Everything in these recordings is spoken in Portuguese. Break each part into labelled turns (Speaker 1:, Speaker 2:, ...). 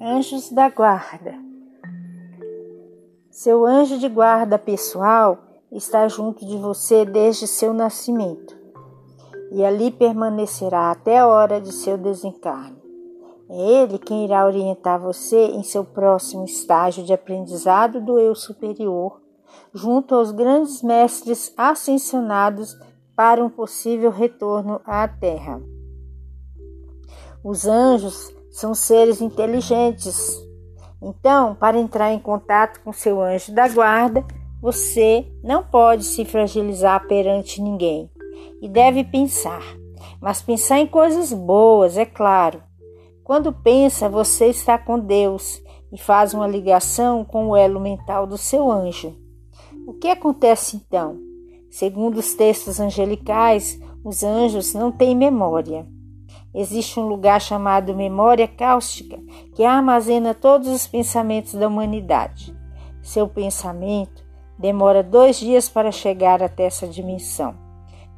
Speaker 1: anjos da guarda. Seu anjo de guarda pessoal está junto de você desde seu nascimento e ali permanecerá até a hora de seu desencarne. É ele quem irá orientar você em seu próximo estágio de aprendizado do eu superior, junto aos grandes mestres ascensionados para um possível retorno à Terra. Os anjos são seres inteligentes. Então, para entrar em contato com seu anjo da guarda, você não pode se fragilizar perante ninguém e deve pensar, mas pensar em coisas boas, é claro. Quando pensa, você está com Deus e faz uma ligação com o elo mental do seu anjo. O que acontece então? Segundo os textos angelicais, os anjos não têm memória. Existe um lugar chamado memória cáustica que armazena todos os pensamentos da humanidade. Seu pensamento demora dois dias para chegar até essa dimensão.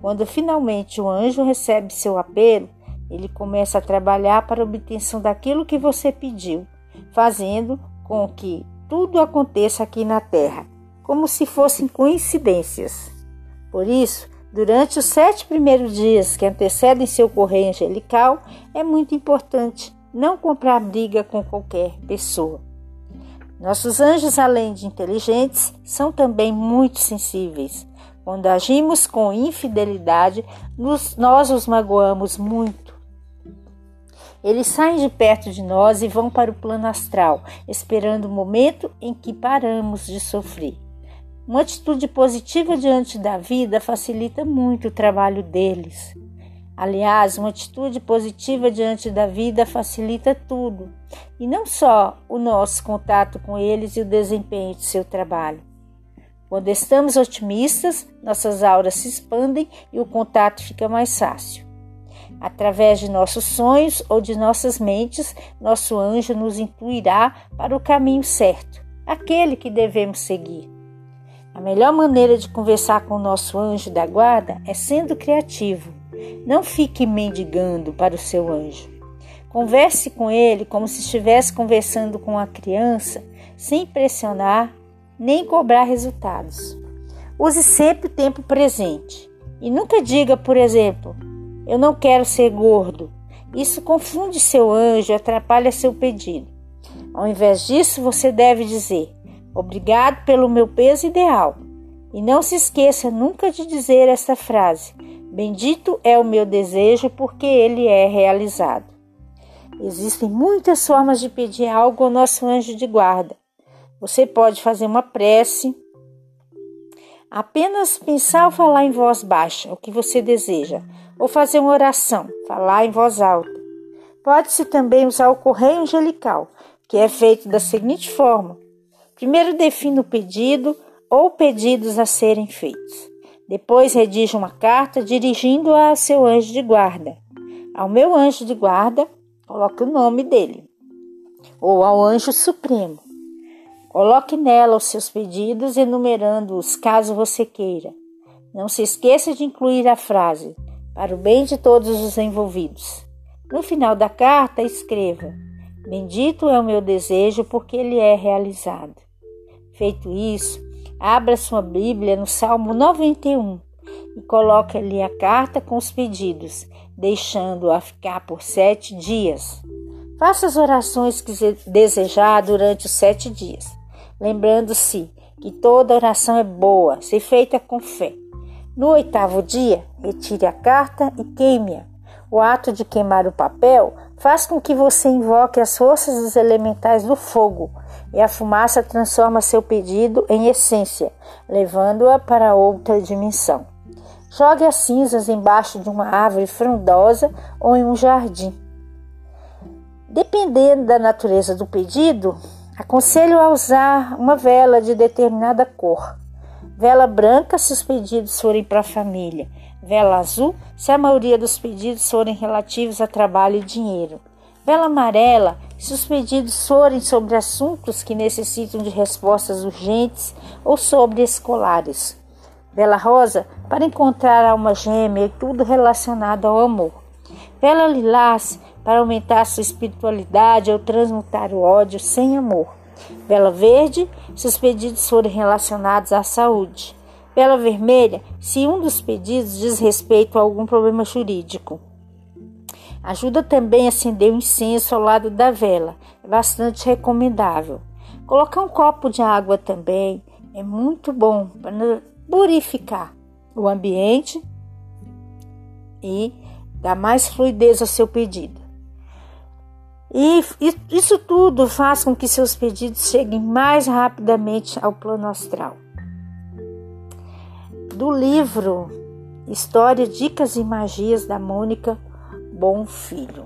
Speaker 1: Quando finalmente o anjo recebe seu apelo, ele começa a trabalhar para a obtenção daquilo que você pediu, fazendo com que tudo aconteça aqui na Terra, como se fossem coincidências. Por isso, durante os sete primeiros dias que antecedem seu correio angelical, é muito importante não comprar briga com qualquer pessoa. Nossos anjos, além de inteligentes, são também muito sensíveis. Quando agimos com infidelidade, nos, nós os magoamos muito. Eles saem de perto de nós e vão para o plano astral, esperando o momento em que paramos de sofrer. Uma atitude positiva diante da vida facilita muito o trabalho deles. Aliás, uma atitude positiva diante da vida facilita tudo, e não só o nosso contato com eles e o desempenho de seu trabalho. Quando estamos otimistas, nossas auras se expandem e o contato fica mais fácil. Através de nossos sonhos ou de nossas mentes, nosso anjo nos intuirá para o caminho certo, aquele que devemos seguir. A melhor maneira de conversar com o nosso anjo da guarda é sendo criativo. Não fique mendigando para o seu anjo. Converse com ele como se estivesse conversando com uma criança, sem pressionar nem cobrar resultados. Use sempre o tempo presente e nunca diga, por exemplo, eu não quero ser gordo. Isso confunde seu anjo e atrapalha seu pedido. Ao invés disso, você deve dizer: Obrigado pelo meu peso ideal. E não se esqueça nunca de dizer esta frase: Bendito é o meu desejo, porque ele é realizado. Existem muitas formas de pedir algo ao nosso anjo de guarda. Você pode fazer uma prece, apenas pensar ou falar em voz baixa o que você deseja, ou fazer uma oração, falar em voz alta. Pode-se também usar o correio angelical, que é feito da seguinte forma: primeiro defina o pedido ou pedidos a serem feitos. Depois redige uma carta dirigindo-a ao seu anjo de guarda. Ao meu anjo de guarda, coloque o nome dele. Ou ao anjo supremo. Coloque nela os seus pedidos, enumerando-os caso você queira. Não se esqueça de incluir a frase: para o bem de todos os envolvidos. No final da carta, escreva: Bendito é o meu desejo, porque ele é realizado. Feito isso, abra sua Bíblia no Salmo 91 e coloque ali a carta com os pedidos, deixando-a ficar por sete dias. Faça as orações que desejar durante os sete dias lembrando-se que toda oração é boa, se feita com fé. No oitavo dia, retire a carta e queime-a. O ato de queimar o papel faz com que você invoque as forças dos elementais do fogo, e a fumaça transforma seu pedido em essência, levando-a para outra dimensão. Jogue as cinzas embaixo de uma árvore frondosa ou em um jardim. Dependendo da natureza do pedido, Aconselho a usar uma vela de determinada cor. Vela branca se os pedidos forem para a família. Vela azul se a maioria dos pedidos forem relativos a trabalho e dinheiro. Vela amarela se os pedidos forem sobre assuntos que necessitam de respostas urgentes ou sobre escolares. Vela rosa para encontrar alma gêmea e tudo relacionado ao amor. Vela lilás para aumentar sua espiritualidade ou transmutar o ódio sem amor. Vela verde, se os pedidos forem relacionados à saúde. Vela vermelha, se um dos pedidos diz respeito a algum problema jurídico. Ajuda também a acender o incenso ao lado da vela, é bastante recomendável. Colocar um copo de água também é muito bom para purificar o ambiente e dar mais fluidez ao seu pedido. E isso tudo faz com que seus pedidos cheguem mais rapidamente ao plano astral. Do livro História, Dicas e Magias da Mônica Bom Filho.